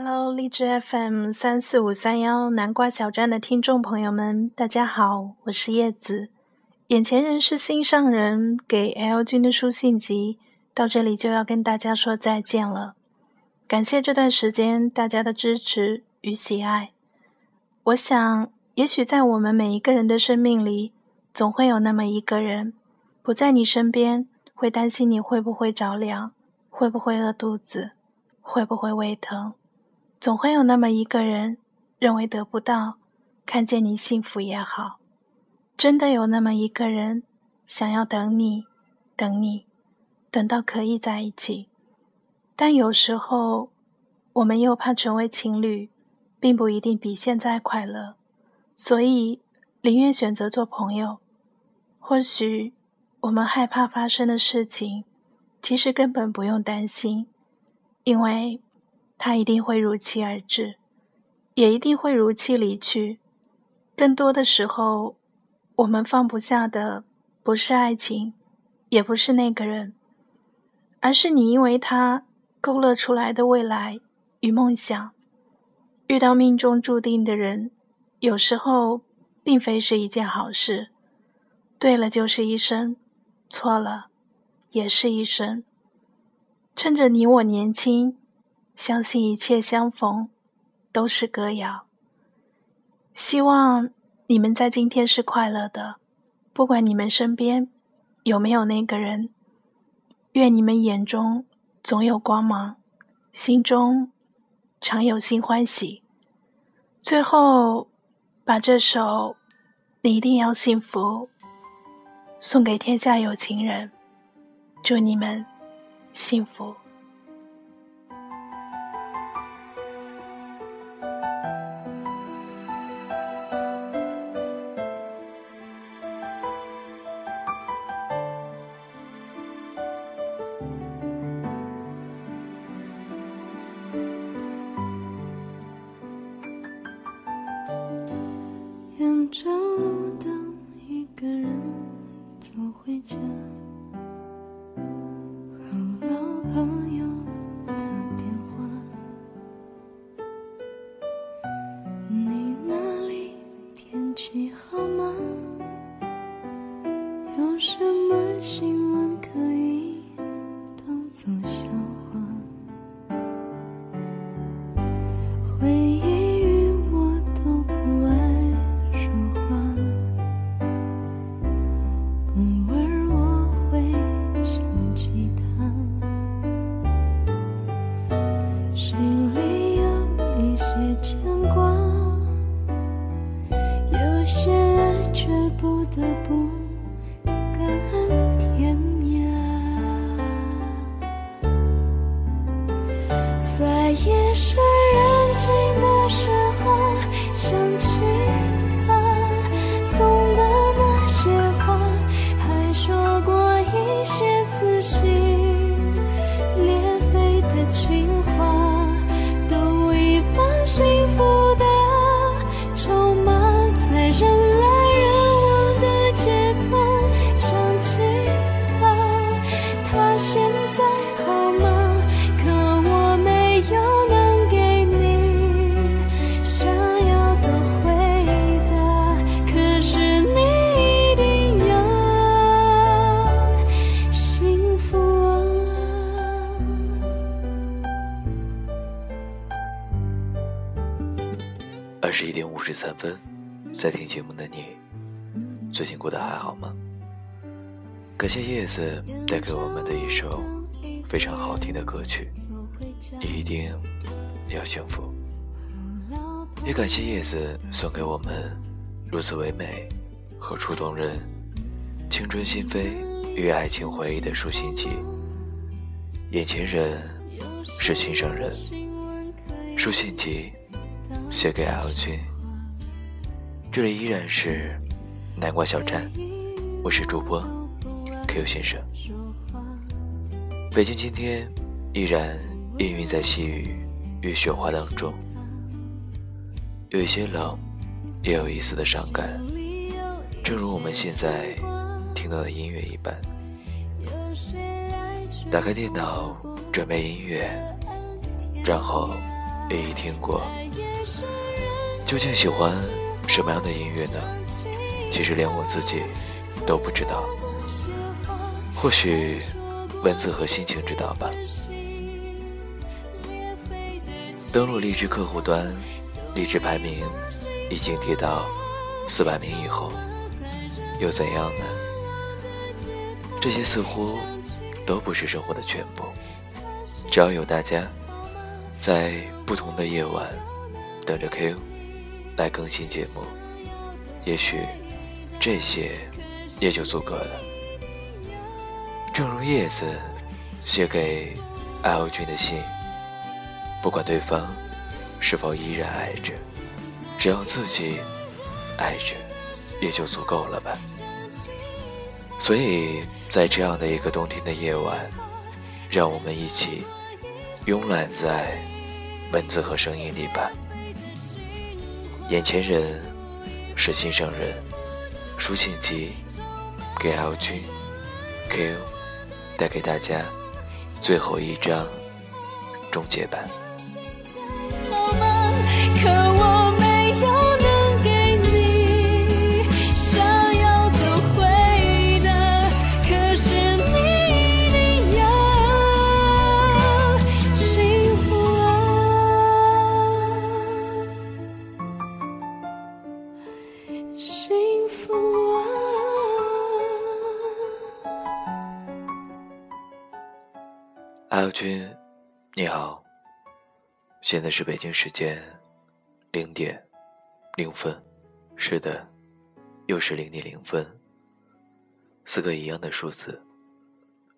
Hello，荔枝 FM 三四五三幺南瓜小站的听众朋友们，大家好，我是叶子。眼前人是心上人，给 L 君的书信集到这里就要跟大家说再见了。感谢这段时间大家的支持与喜爱。我想，也许在我们每一个人的生命里，总会有那么一个人不在你身边，会担心你会不会着凉，会不会饿肚子，会不会胃疼。总会有那么一个人，认为得不到，看见你幸福也好。真的有那么一个人，想要等你，等你，等到可以在一起。但有时候，我们又怕成为情侣，并不一定比现在快乐，所以宁愿选择做朋友。或许我们害怕发生的事情，其实根本不用担心，因为。他一定会如期而至，也一定会如期离去。更多的时候，我们放不下的不是爱情，也不是那个人，而是你因为他勾勒出来的未来与梦想。遇到命中注定的人，有时候并非是一件好事。对了就是一生，错了也是一生。趁着你我年轻。相信一切相逢都是歌谣。希望你们在今天是快乐的，不管你们身边有没有那个人。愿你们眼中总有光芒，心中常有新欢喜。最后，把这首《你一定要幸福》送给天下有情人，祝你们幸福。十三分，在听节目的你，最近过得还好吗？感谢叶子带给我们的一首非常好听的歌曲，你一定要幸福。也感谢叶子送给我们如此唯美和触动人、青春心扉与爱情回忆的书信集。眼前人是心上人，书信集。写给 L 君，这里依然是南瓜小站，我是主播 Q 先生。北京今天依然氤氲在细雨与雪花当中，有一些冷，也有一丝的伤感，正如我们现在听到的音乐一般。打开电脑，准备音乐，然后。一一听过。究竟喜欢什么样的音乐呢？其实连我自己都不知道。或许文字和心情知道吧。登录荔枝客户端，荔枝排名已经跌到四百名以后，又怎样呢？这些似乎都不是生活的全部。只要有大家在不同的夜晚等着 Q 来更新节目，也许这些也就足够了。正如叶子写给 L 君的信，不管对方是否依然爱着，只要自己爱着，也就足够了吧。所以在这样的一个冬天的夜晚，让我们一起慵懒在文字和声音里吧。眼前人是心上人，书信集给 L 君 Q 带给大家最后一张终结版。阿友君，你好。现在是北京时间零点零分，是的，又是零点零分。四个一样的数字，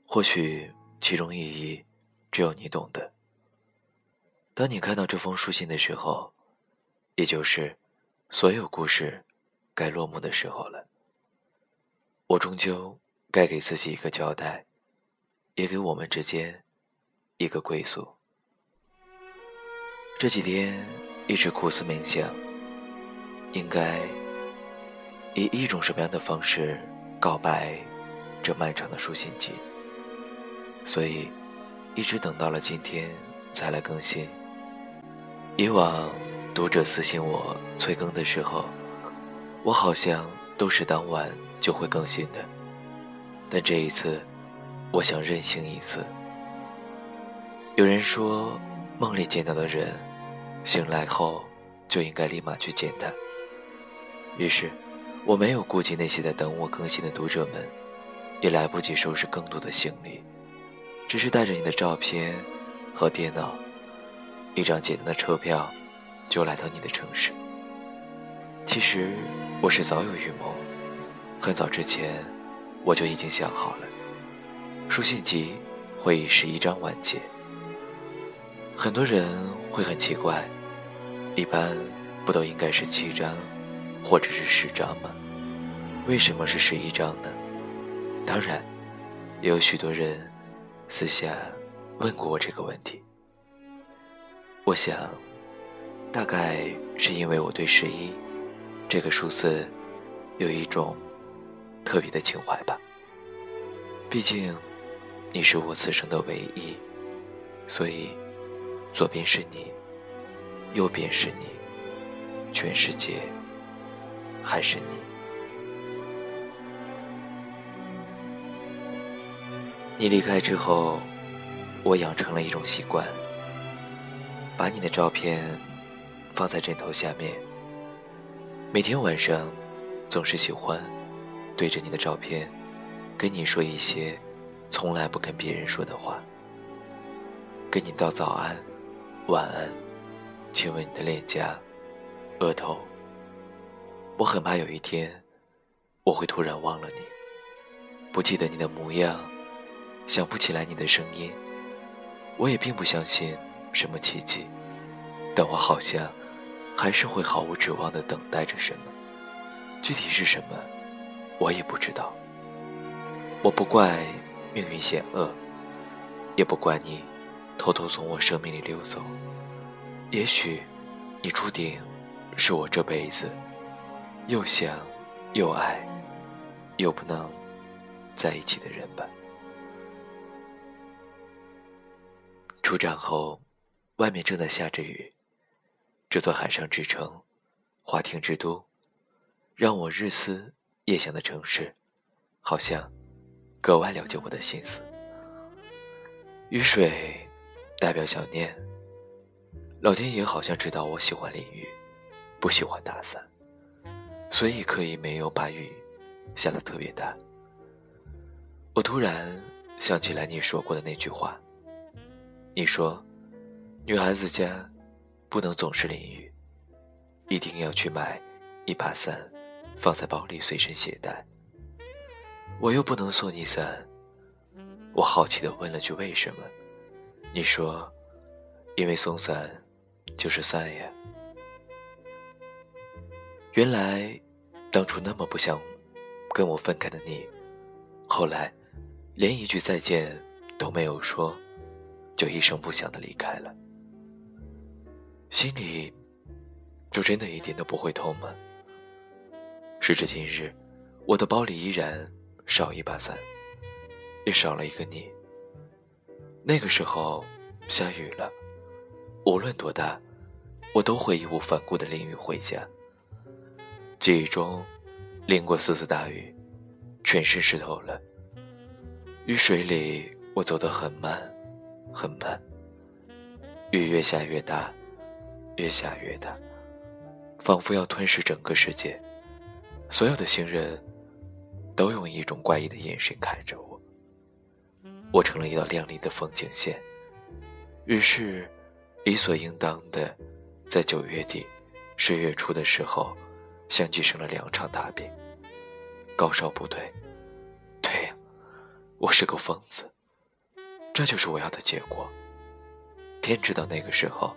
或许其中意义只有你懂得。当你看到这封书信的时候，也就是所有故事该落幕的时候了。我终究该给自己一个交代，也给我们之间。一个归宿。这几天一直苦思冥想，应该以一种什么样的方式告白这漫长的书信集，所以一直等到了今天才来更新。以往读者私信我催更的时候，我好像都是当晚就会更新的，但这一次，我想任性一次。有人说，梦里见到的人，醒来后就应该立马去见他。于是，我没有顾及那些在等我更新的读者们，也来不及收拾更多的行李，只是带着你的照片和电脑，一张简单的车票，就来到你的城市。其实，我是早有预谋，很早之前我就已经想好了，书信集会以十一章完结。很多人会很奇怪，一般不都应该是七张，或者是十张吗？为什么是十一张呢？当然，也有许多人私下问过我这个问题。我想，大概是因为我对十一这个数字有一种特别的情怀吧。毕竟，你是我此生的唯一，所以。左边是你，右边是你，全世界还是你。你离开之后，我养成了一种习惯，把你的照片放在枕头下面。每天晚上，总是喜欢对着你的照片，跟你说一些从来不跟别人说的话，跟你道早安。晚安，亲吻你的脸颊、额头。我很怕有一天，我会突然忘了你，不记得你的模样，想不起来你的声音。我也并不相信什么奇迹，但我好像还是会毫无指望的等待着什么。具体是什么，我也不知道。我不怪命运险恶，也不怪你。偷偷从我生命里溜走，也许你注定是我这辈子又想又爱又不能在一起的人吧。出站后，外面正在下着雨，这座海上之城，花亭之都，让我日思夜想的城市，好像格外了解我的心思。雨水代表想念，老天爷好像知道我喜欢淋雨，不喜欢打伞，所以刻意没有把雨下得特别大。我突然想起来你说过的那句话，你说，女孩子家。不能总是淋雨，一定要去买一把伞，放在包里随身携带。我又不能送你伞，我好奇的问了句为什么？你说，因为松散就是散呀。原来，当初那么不想跟我分开的你，后来连一句再见都没有说，就一声不响的离开了。心里，就真的一点都不会痛吗？时至今日，我的包里依然少一把伞，也少了一个你。那个时候下雨了，无论多大，我都会义无反顾的淋雨回家。记忆中，淋过四次大雨，全身湿透了。雨水里，我走得很慢，很慢。雨越下越大。越下越大，仿佛要吞噬整个世界。所有的行人，都用一种怪异的眼神看着我。我成了一道亮丽的风景线。于是，理所应当的，在九月底、十月初的时候，相继生了两场大病。高烧不退。对，我是个疯子。这就是我要的结果。天知道那个时候。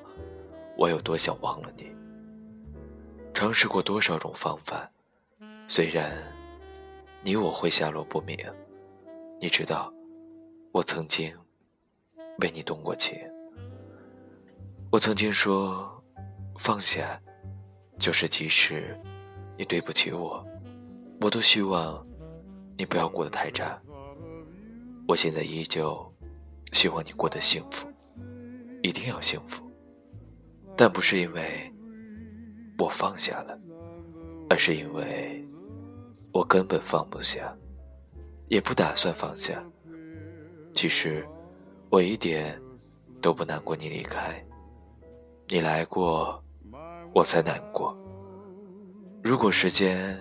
我有多想忘了你？尝试过多少种方法，虽然你我会下落不明。你知道，我曾经为你动过情。我曾经说，放下，就是即使你对不起我，我都希望你不要过得太差。我现在依旧希望你过得幸福，一定要幸福。但不是因为我放下了，而是因为我根本放不下，也不打算放下。其实我一点都不难过你离开，你来过，我才难过。如果时间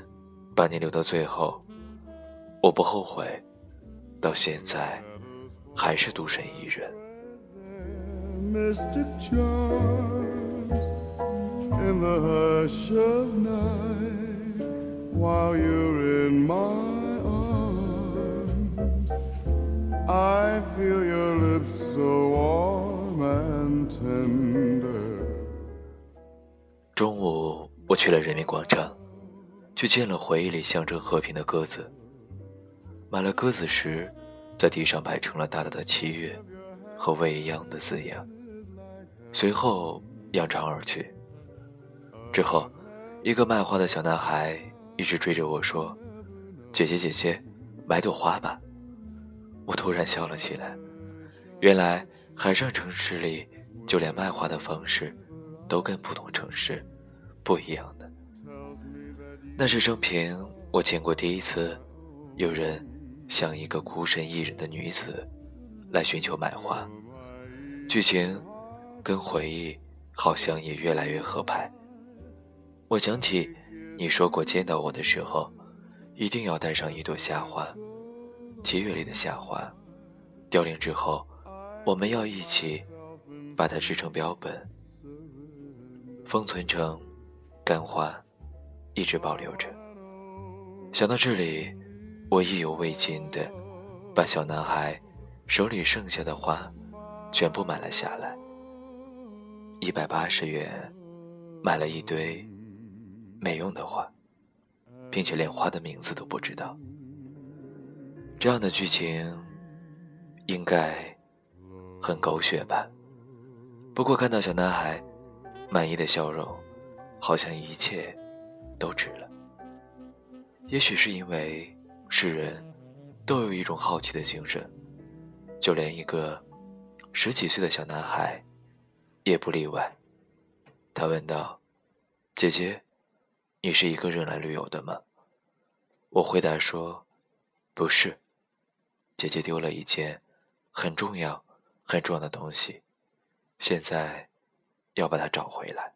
把你留到最后，我不后悔，到现在还是独身一人。in the hush of night while you're in my I feel your lips so warm and tender. 中午，我去了人民广场，去见了回忆里象征和平的鸽子。买了鸽子时，在地上摆成了大大的“七月”和“未央”的字样，随后扬长而去。之后，一个卖花的小男孩一直追着我说：“姐姐，姐姐，买朵花吧。”我突然笑了起来。原来海上城市里，就连卖花的方式，都跟普通城市不一样的。那是生平我见过第一次，有人像一个孤身一人的女子，来寻求买花。剧情跟回忆好像也越来越合拍。我想起，你说过见到我的时候，一定要带上一朵夏花，七月里的夏花，凋零之后，我们要一起把它制成标本，封存成干花，一直保留着。想到这里，我意犹未尽的把小男孩手里剩下的花全部买了下来，一百八十元买了一堆。没用的花，并且连花的名字都不知道。这样的剧情应该很狗血吧？不过看到小男孩满意的笑容，好像一切都值了。也许是因为世人都有一种好奇的精神，就连一个十几岁的小男孩也不例外。他问道：“姐姐，你是一个人来旅游的吗？”我回答说：“不是，姐姐丢了一件很重要、很重要的东西，现在要把它找回来。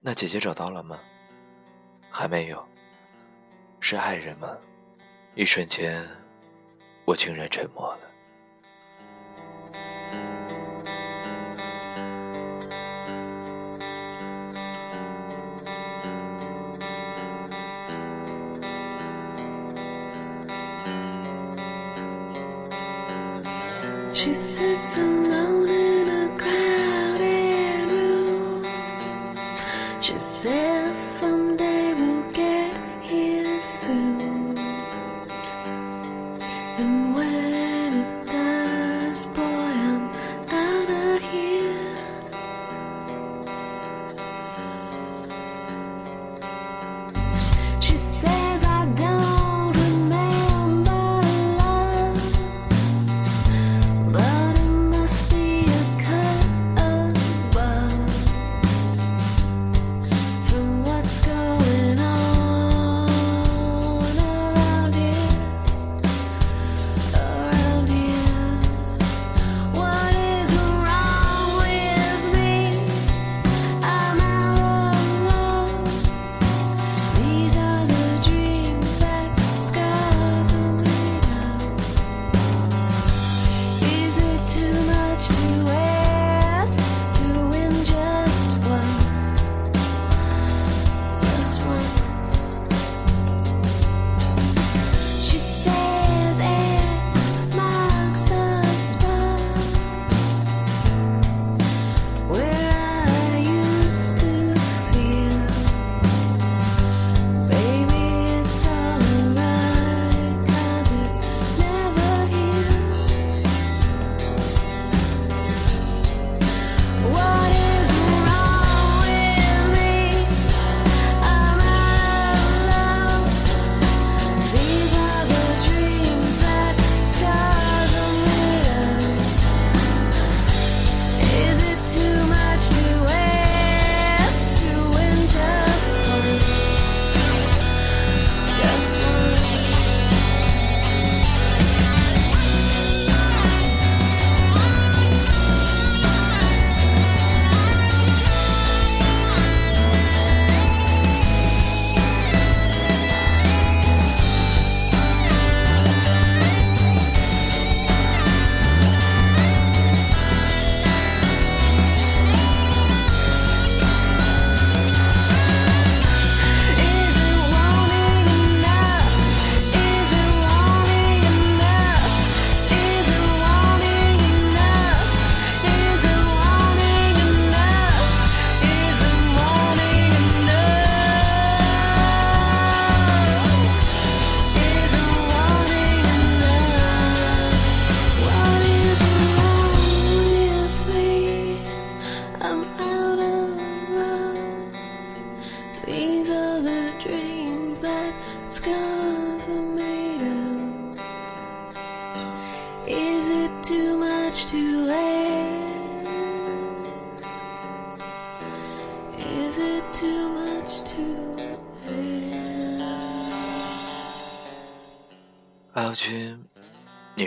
那姐姐找到了吗？还没有。是爱人吗？”一瞬间，我竟然沉默了。She sits alone in a crowded room. She says someday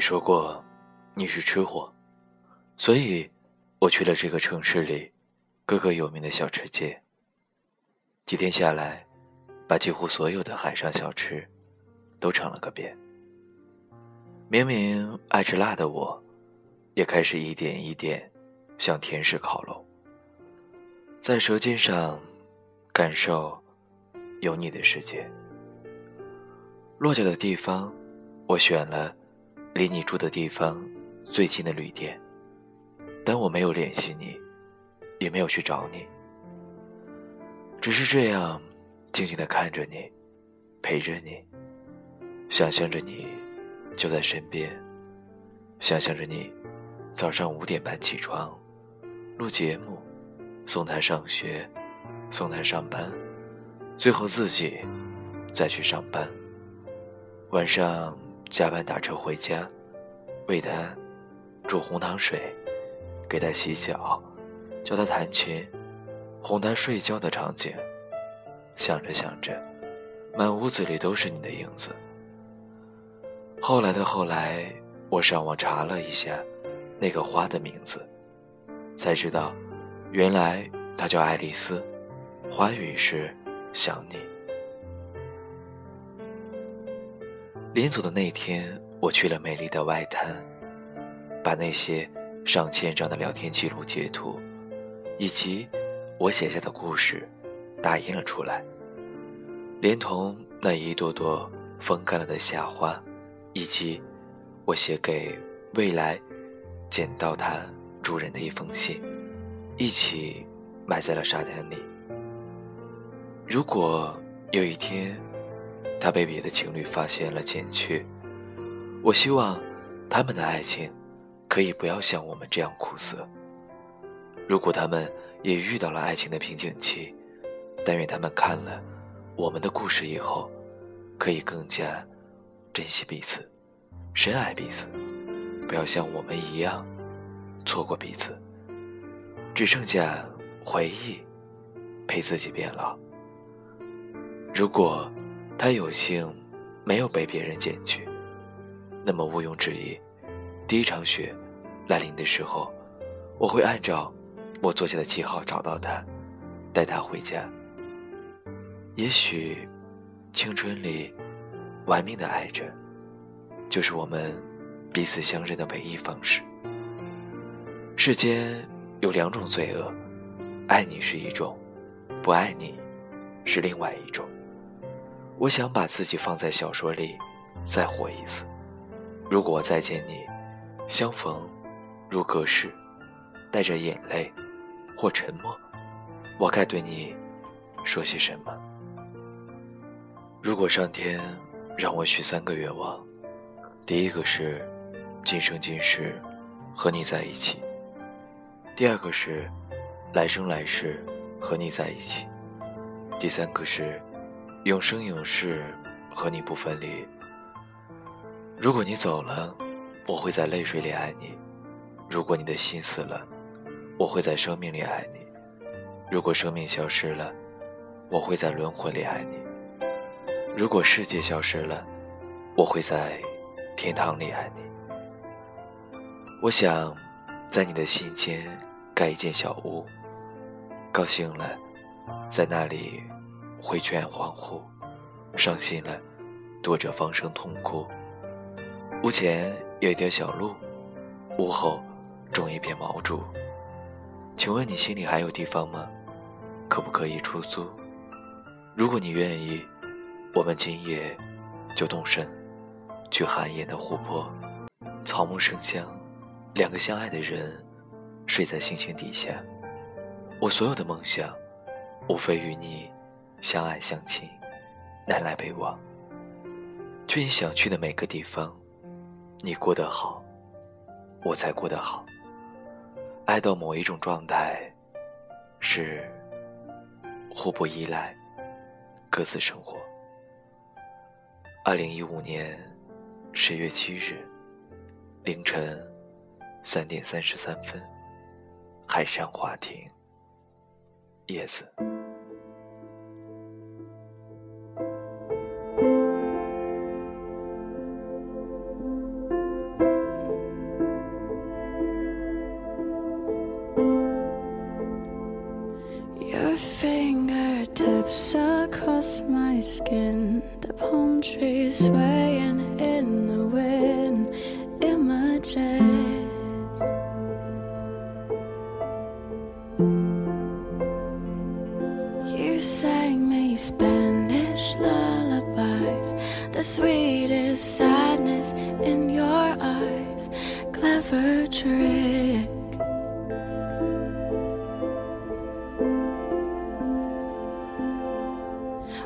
说过你是吃货，所以我去了这个城市里各个有名的小吃街。几天下来，把几乎所有的海上小吃都尝了个遍。明明爱吃辣的我，也开始一点一点向甜食靠拢，在舌尖上感受有你的世界。落脚的地方，我选了离你住的地方最近的旅店，但我没有联系你，也没有去找你，只是这样静静的看着你，陪着你，想象着你就在身边，想象着你早上五点半起床，录节目，送他上学，送他上班，最后自己再去上班。晚上加班打车回家，为他煮红糖水，给他洗脚，教他弹琴，哄她睡觉的场景。想着想着，满屋子里都是你的影子。后来的后来，我上网查了一下那个花的名字，才知道，原来它叫爱丽丝，花语是想你。临走的那天，我去了美丽的外滩，把那些上千张的聊天记录截图，以及我写下的故事，打印了出来，连同那一朵朵风干了的夏花。以及我写给未来捡到它主人的一封信，一起埋在了沙滩里。如果有一天他被别的情侣发现了捡去，我希望他们的爱情可以不要像我们这样苦涩。如果他们也遇到了爱情的瓶颈期，但愿他们看了我们的故事以后，可以更加。珍惜彼此，深爱彼此，不要像我们一样错过彼此，只剩下回忆陪自己变老。如果他有幸没有被别人捡去，那么毋庸置疑，第一场雪来临的时候，我会按照我做下的记号找到他，带他回家。也许青春里。玩命的爱着，就是我们彼此相认的唯一方式。世间有两种罪恶，爱你是一种，不爱你是另外一种。我想把自己放在小说里，再活一次。如果我再见你，相逢如隔世，带着眼泪或沉默，我该对你说些什么？如果上天。让我许三个愿望，第一个是今生今世和你在一起；第二个是来生来世和你在一起；第三个是永生永世和你不分离。如果你走了，我会在泪水里爱你；如果你的心死了，我会在生命里爱你；如果生命消失了，我会在轮回里爱你。如果世界消失了，我会在天堂里爱你。我想在你的心间盖一间小屋，高兴了，在那里挥拳恍惚；伤心了，躲着放声痛哭。屋前有一条小路，屋后种一片毛竹。请问你心里还有地方吗？可不可以出租？如果你愿意。我们今夜就动身，去寒夜的湖泊，草木生香，两个相爱的人睡在星星底下。我所有的梦想，无非与你相爱相亲，南来北往，去你想去的每个地方。你过得好，我才过得好。爱到某一种状态，是互不依赖，各自生活。二零一五年十月七日凌晨三点三十三分，海上花亭，叶子。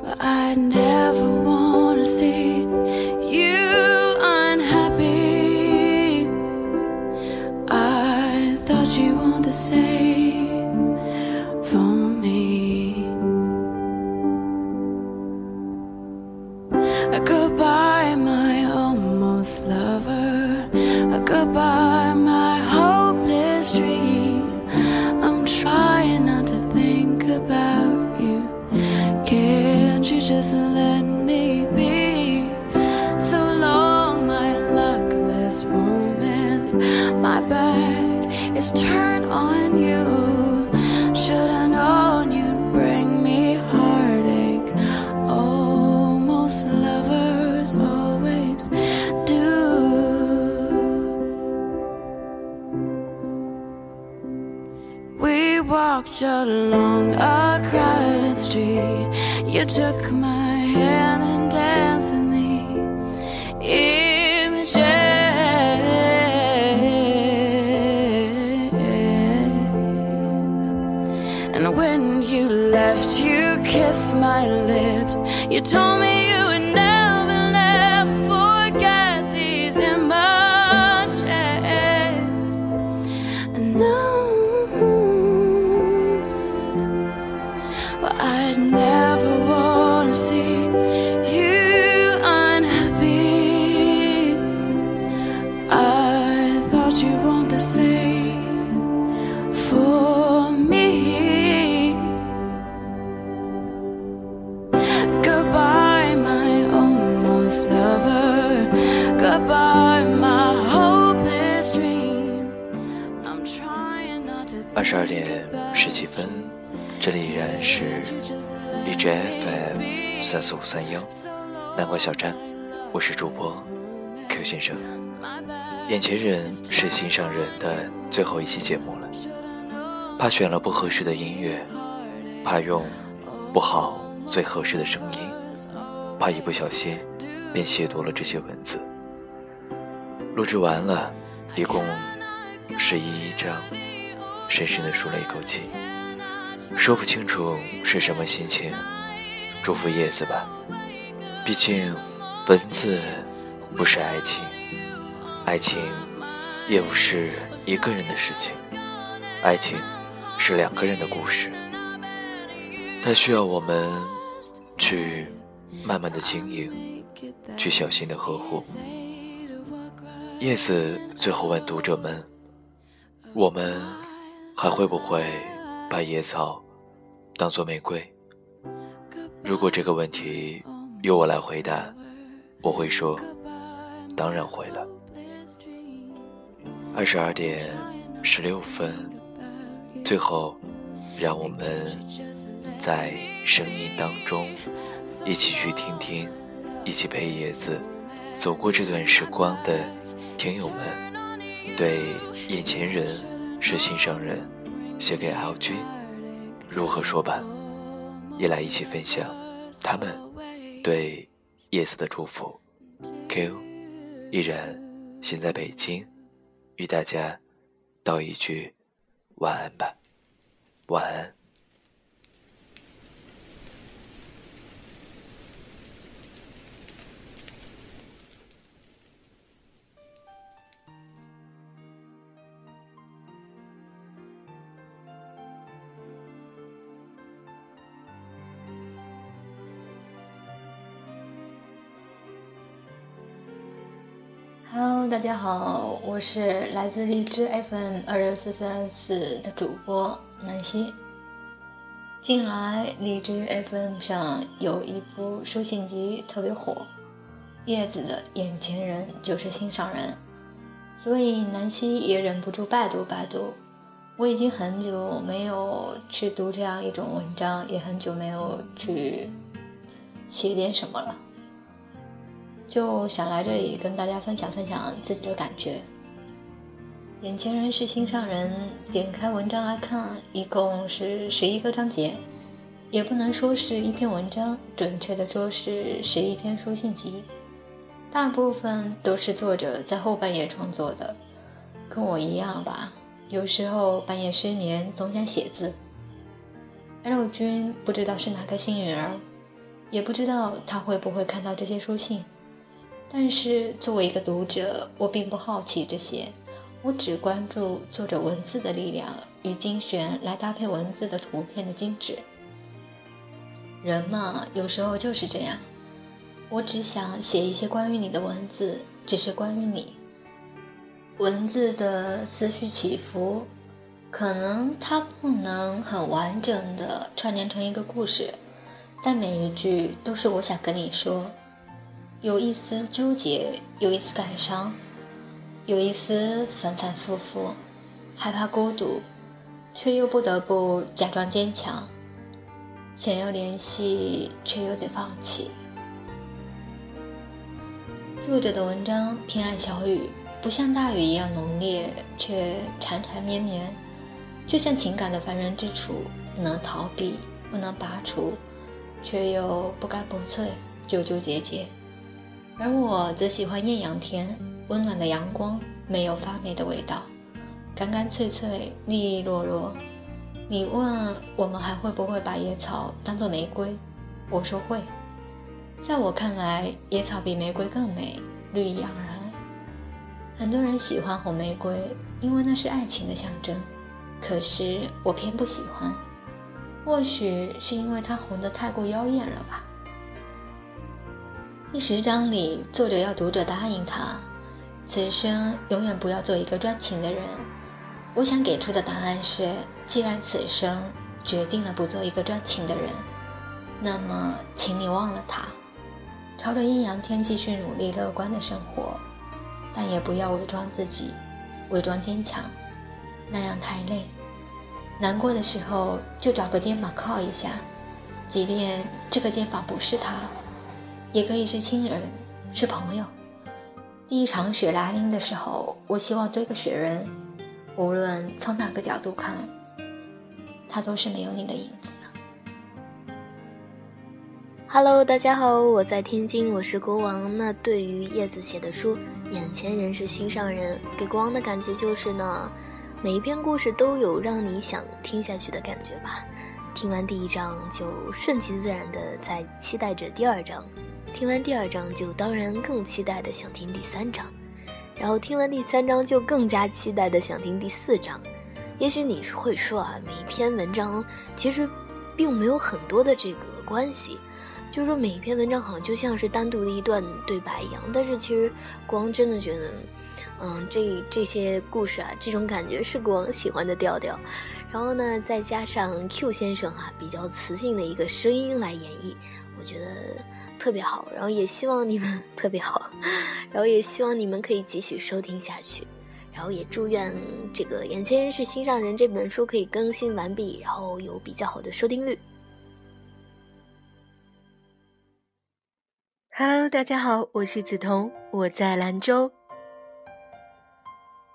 But I never wanna see you unhappy. I thought you want the same took my hand and danced in the images. And when you left, you kissed my lips. You told me you would never, 三四五三幺南瓜小站，我是主播 Q 先生。眼前人是心上人的最后一期节目了，怕选了不合适的音乐，怕用不好最合适的声音，怕一不小心便亵渎了这些文字。录制完了，一共十一张，深深的舒了一口气，说不清楚是什么心情。祝福叶子吧，毕竟文字不是爱情，爱情也不是一个人的事情，爱情是两个人的故事，它需要我们去慢慢的经营，去小心的呵护。叶子最后问读者们：“我们还会不会把野草当作玫瑰？”如果这个问题由我来回答，我会说：“当然会了。”二十二点十六分，最后，让我们在声音当中一起去听听，一起陪叶子走过这段时光的听友们，对眼前人是心上人写给 LG 如何说吧，也来一起分享他们对夜色的祝福。Q 依然现在北京，与大家道一句晚安吧，晚安。大家好，我是来自荔枝 FM 二六四四二四的主播南希。近来荔枝 FM 上有一部书信集特别火，叶子的眼前人就是心上人，所以南希也忍不住拜读拜读。我已经很久没有去读这样一种文章，也很久没有去写点什么了。就想来这里跟大家分享分享自己的感觉。眼前人是心上人，点开文章来看，一共是十一个章节，也不能说是一篇文章，准确的说是十一篇书信集。大部分都是作者在后半夜创作的，跟我一样吧。有时候半夜失眠，总想写字。L 君不知道是哪个幸运儿，也不知道他会不会看到这些书信。但是作为一个读者，我并不好奇这些，我只关注作者文字的力量与精选来搭配文字的图片的精致。人嘛，有时候就是这样。我只想写一些关于你的文字，只是关于你。文字的思绪起伏，可能它不能很完整的串联成一个故事，但每一句都是我想跟你说，有一丝纠结，有一丝感伤，有一丝反反复复，害怕孤独，却又不得不假装坚强，想要联系，却又得放弃。作者的文章偏爱小雨，不像大雨一样浓烈，却缠缠绵绵，就像情感的烦人之处，不能逃避，不能拔除，却又不干不脆，纠纠结结。而我则喜欢艳阳天，温暖的阳光，没有发霉的味道，干干脆脆，利利落落。你问我们还会不会把野草当作玫瑰？我说会。在我看来，野草比玫瑰更美，绿意盎然。很多人喜欢红玫瑰，因为那是爱情的象征。可是我偏不喜欢，或许是因为它红得太过妖艳了吧。第十章里，作者要读者答应他，此生永远不要做一个专情的人。我想给出的答案是：既然此生决定了不做一个专情的人，那么请你忘了他。朝着阴阳天继续努力乐观的生活，但也不要伪装自己，伪装坚强，那样太累。难过的时候就找个肩膀靠一下，即便这个肩膀不是他，也可以是亲人，是朋友。第一场雪来临的时候，我希望堆个雪人，无论从哪个角度看，它都是没有你的影子。Hello，大家好，我在天津，我是国王。那对于叶子写的书，眼前人是心上人，给国王的感觉就是呢，每一篇故事都有让你想听下去的感觉吧。听完第一章就顺其自然的在期待着第二章，听完第二章就当然更期待的想听第三章，然后听完第三章就更加期待的想听第四章。也许你会说啊，每一篇文章其实并没有很多的这个关系。就是说，每一篇文章好像就像是单独的一段对白一样，但是其实国王真的觉得，嗯，这这些故事啊，这种感觉是国王喜欢的调调。然后呢，再加上 Q 先生哈比较磁性的一个声音来演绎，我觉得特别好。然后也希望你们 特别好，然后也希望你们可以继续收听下去。然后也祝愿这个《眼前人是心上人》这本书可以更新完毕，然后有比较好的收听率。Hello，大家好，我是梓潼，我在兰州。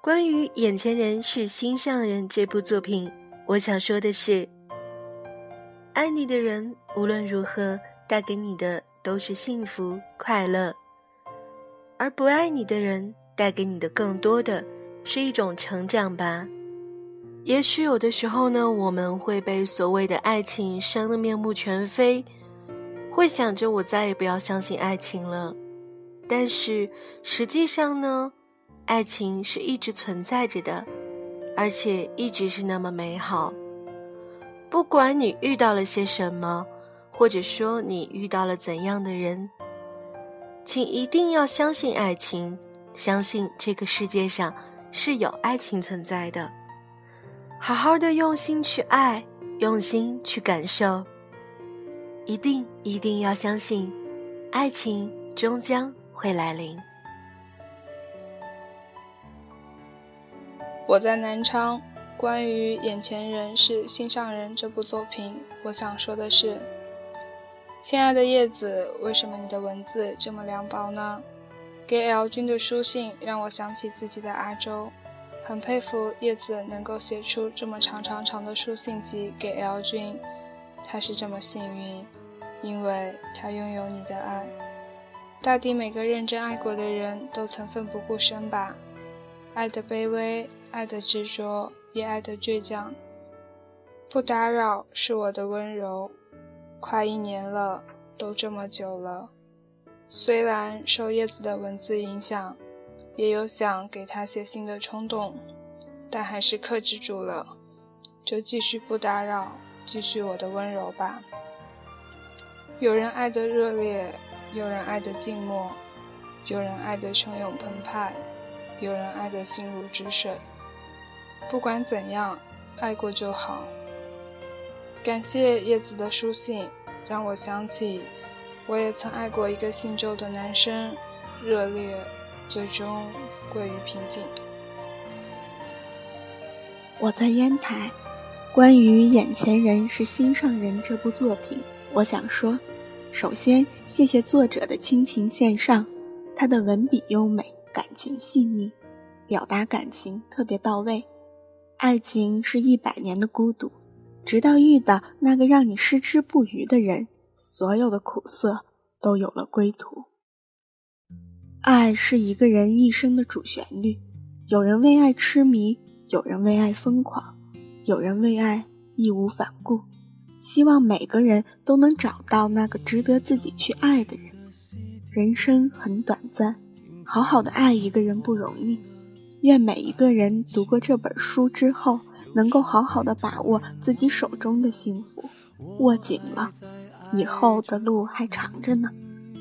关于《眼前人是心上人》这部作品，我想说的是，爱你的人无论如何带给你的都是幸福快乐，而不爱你的人带给你的更多的是一种成长吧。也许有的时候呢，我们会被所谓的爱情伤得面目全非。会想着我再也不要相信爱情了，但是实际上呢，爱情是一直存在着的，而且一直是那么美好。不管你遇到了些什么，或者说你遇到了怎样的人，请一定要相信爱情，相信这个世界上是有爱情存在的。好好的用心去爱，用心去感受。一定一定要相信，爱情终将会来临。我在南昌。关于《眼前人是心上人》这部作品，我想说的是：亲爱的叶子，为什么你的文字这么凉薄呢？给 L 君的书信让我想起自己的阿周，很佩服叶子能够写出这么长长长的书信集给 L 君，他是这么幸运。因为他拥有你的爱，大抵每个认真爱过的人都曾奋不顾身吧，爱的卑微，爱的执着，也爱的倔强。不打扰是我的温柔，快一年了，都这么久了。虽然受叶子的文字影响，也有想给他写信的冲动，但还是克制住了，就继续不打扰，继续我的温柔吧。有人爱得热烈，有人爱得静默，有人爱得汹涌澎湃，有人爱得心如止水。不管怎样，爱过就好。感谢叶子的书信，让我想起，我也曾爱过一个姓周的男生，热烈，最终归于平静。我在烟台，关于《眼前人是心上人》这部作品，我想说，首先谢谢作者的倾情献上，他的文笔优美，感情细腻，表达感情特别到位。爱情是一百年的孤独，直到遇到那个让你矢志不渝的人，所有的苦涩都有了归途。爱是一个人一生的主旋律，有人为爱痴迷。有人为爱疯狂，有人为爱义无反顾。希望每个人都能找到那个值得自己去爱的人。人生很短暂，好好的爱一个人不容易。愿每一个人读过这本书之后，能够好好的把握自己手中的幸福，握紧了，以后的路还长着呢。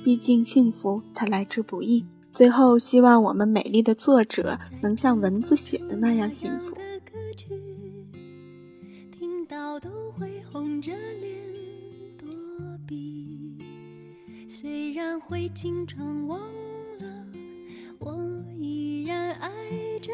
毕竟幸福它来之不易。最后，希望我们美丽的作者能像文字写的那样幸福。听到都会红着脸躲避，虽然会经常忘了，我依然爱着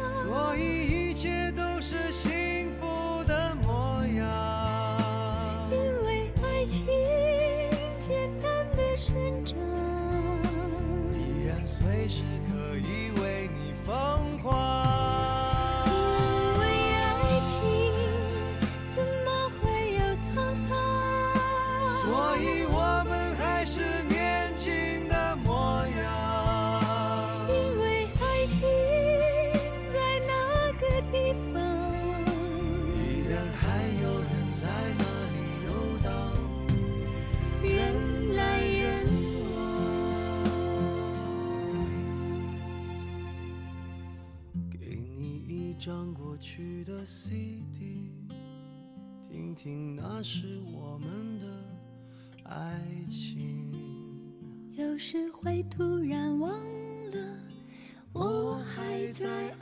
所以一切都是 cd 听听那时我们的爱情。有时会突然忘了我还在